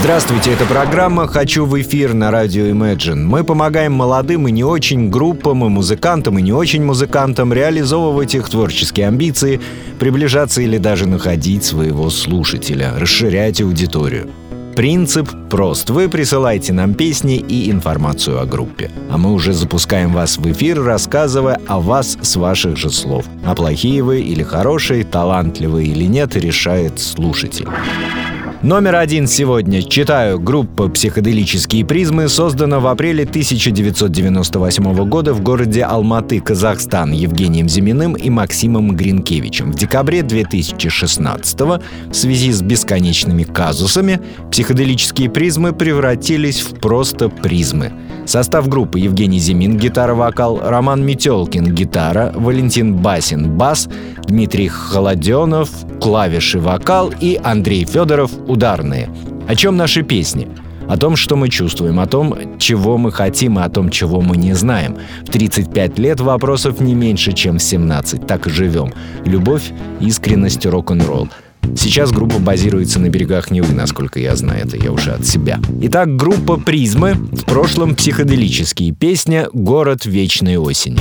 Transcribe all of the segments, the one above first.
Здравствуйте, это программа «Хочу в эфир» на радио Imagine. Мы помогаем молодым и не очень группам, и музыкантам, и не очень музыкантам реализовывать их творческие амбиции, приближаться или даже находить своего слушателя, расширять аудиторию. Принцип прост. Вы присылаете нам песни и информацию о группе. А мы уже запускаем вас в эфир, рассказывая о вас с ваших же слов. А плохие вы или хорошие, талантливые или нет, решает слушатель. Номер один сегодня. Читаю. Группа «Психоделические призмы» создана в апреле 1998 года в городе Алматы, Казахстан, Евгением Зиминым и Максимом Гринкевичем. В декабре 2016 в связи с бесконечными казусами психоделические призмы превратились в просто призмы. Состав группы Евгений Зимин – гитара-вокал, Роман Метелкин – гитара, Валентин Басин – бас, Дмитрий Холоденов – клавиши вокал и Андрей Федоров – ударные. О чем наши песни? О том, что мы чувствуем, о том, чего мы хотим и о том, чего мы не знаем. В 35 лет вопросов не меньше, чем в 17. Так и живем. Любовь, искренность, рок-н-ролл. Сейчас группа базируется на берегах Невы, насколько я знаю, это я уже от себя. Итак, группа «Призмы», в прошлом психоделические, песня «Город вечной осени».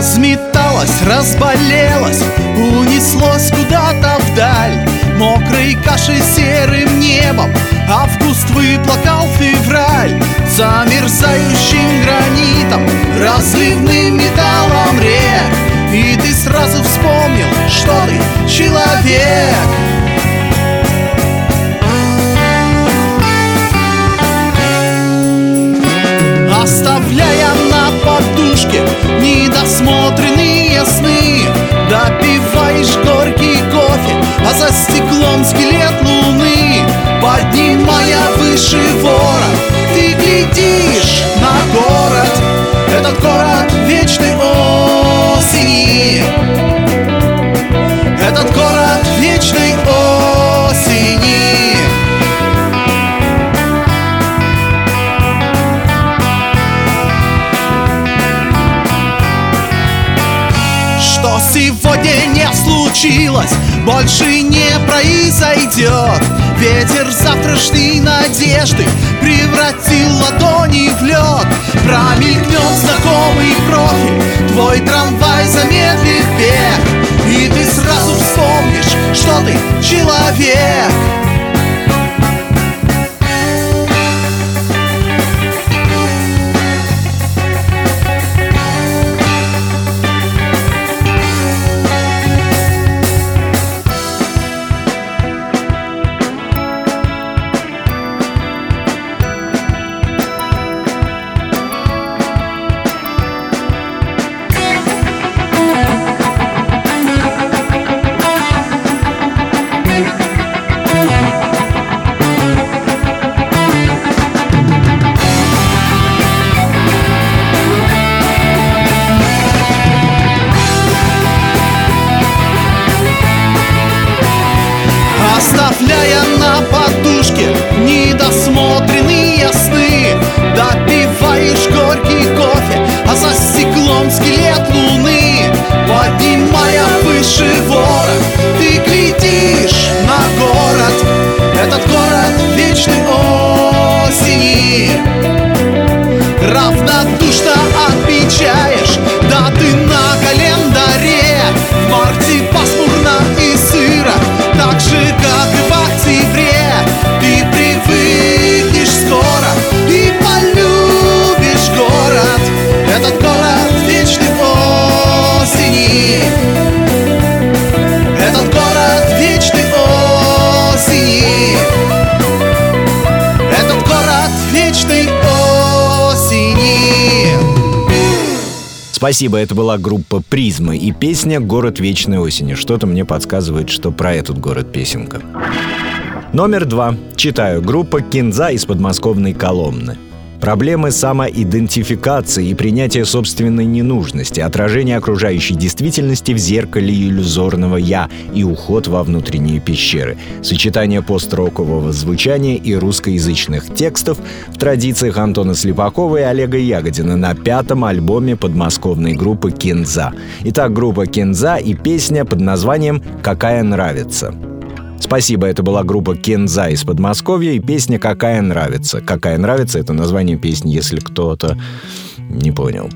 Разметалась, разболелась, унеслось куда-то вдаль. Мокрой кашей серым небом Август выплакал февраль. Замерзающим гранитом Разливным металлом рек. И ты сразу вспомнил, что ты человек. Оставляя на подушке недосмотренные сны. Допиваешь горький кофе, а за стеклом сегодня не случилось, больше не произойдет Ветер завтрашней надежды превратил ладони в лед Промелькнет знакомый профиль, твой трамвай замедлит бег. И ты сразу вспомнишь, что ты человек Оставляя на подушке недосмотренные Спасибо, это была группа «Призмы» и песня «Город вечной осени». Что-то мне подсказывает, что про этот город песенка. Номер два. Читаю. Группа «Кинза» из подмосковной Коломны. Проблемы самоидентификации и принятия собственной ненужности, отражение окружающей действительности в зеркале иллюзорного «я» и уход во внутренние пещеры, сочетание построкового звучания и русскоязычных текстов в традициях Антона Слепакова и Олега Ягодина на пятом альбоме подмосковной группы «Кинза». Итак, группа «Кинза» и песня под названием «Какая нравится». Спасибо, это была группа Кенза из Подмосковья и песня «Какая нравится». «Какая нравится» — это название песни, если кто-то не понял.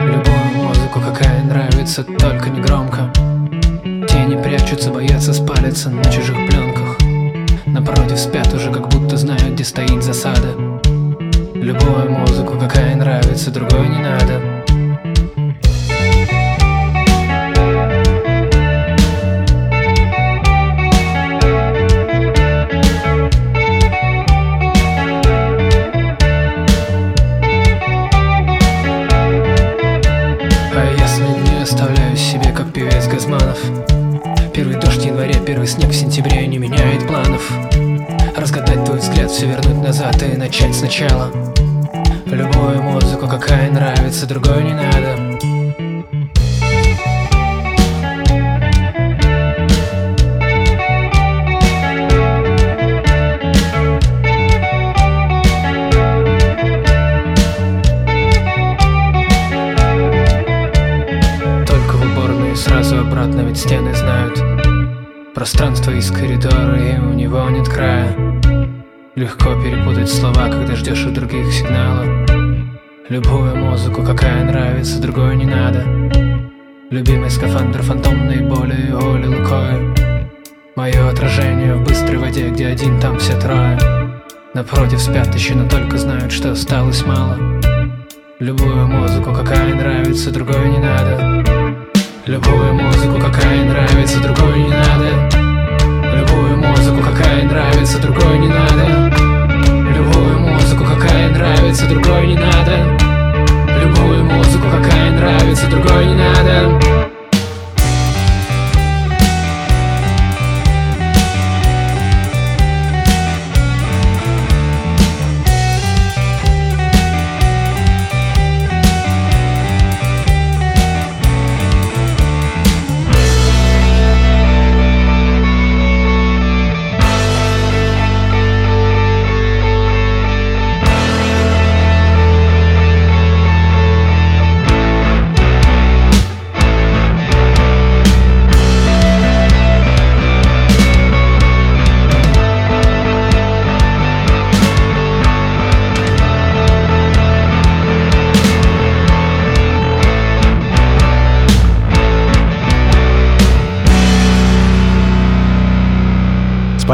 Любую музыку, какая нравится, только не громко прячутся, боятся спалиться на чужих пленках. Напротив спят уже, как будто знают, где стоит засада. Любую музыку, какая нравится, другой не надо Все вернуть назад и начать сначала. Любую музыку, какая нравится, другой не надо. Сразу обратно, ведь стены знают. Пространство из коридора, и у него нет края Легко перепутать слова, когда ждешь у других сигнала. Любую музыку, какая нравится, другой не надо. Любимый скафандр фантомной боли Оли Лукой Мое отражение в быстрой воде, где один, там все трое. Напротив спят еще, но только знают, что осталось мало. Любую музыку, какая нравится, другой не надо. Любую музыку, какая нравится, другой не надо Любую музыку, какая нравится, другой не надо. Любую музыку, какая нравится, другой не надо. Любую музыку, какая нравится, другой не надо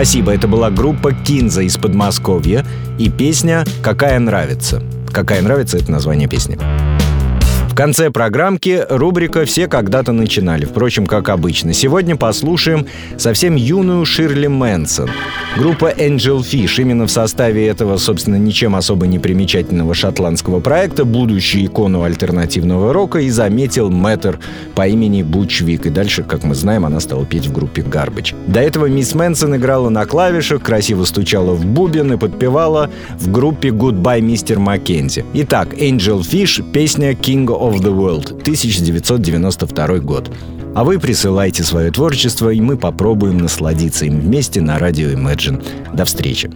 Спасибо, это была группа Кинза из Подмосковья и песня «Какая нравится». «Какая нравится» — это название песни. Конце программки рубрика «Все когда-то начинали», впрочем, как обычно. Сегодня послушаем совсем юную Ширли Мэнсон. Группа Angel Fish именно в составе этого, собственно, ничем особо не примечательного шотландского проекта будущую икону альтернативного рока и заметил мэтр по имени Буч Вик. И дальше, как мы знаем, она стала петь в группе Garbage. До этого мисс Мэнсон играла на клавишах, красиво стучала в бубен и подпевала в группе Goodbye, мистер Маккензи. Итак, Angel Fish, песня King of the World, 1992 год. А вы присылайте свое творчество, и мы попробуем насладиться им вместе на радио Imagine. До встречи.